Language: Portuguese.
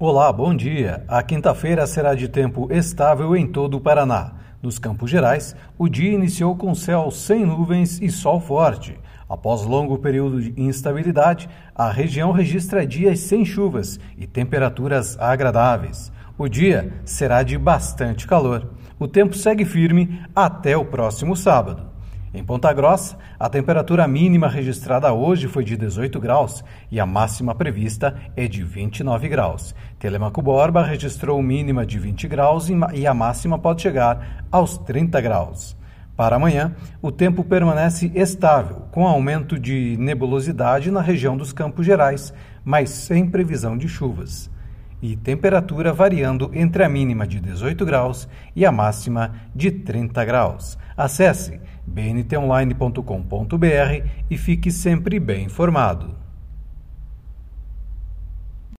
Olá, bom dia. A quinta-feira será de tempo estável em todo o Paraná. Nos Campos Gerais, o dia iniciou com céu sem nuvens e sol forte. Após longo período de instabilidade, a região registra dias sem chuvas e temperaturas agradáveis. O dia será de bastante calor. O tempo segue firme até o próximo sábado. Em Ponta Grossa, a temperatura mínima registrada hoje foi de 18 graus e a máxima prevista é de 29 graus. Telemaco Borba registrou mínima de 20 graus e a máxima pode chegar aos 30 graus. Para amanhã, o tempo permanece estável, com aumento de nebulosidade na região dos Campos Gerais, mas sem previsão de chuvas. E temperatura variando entre a mínima de 18 graus e a máxima de 30 graus. Acesse bntonline.com.br e fique sempre bem informado.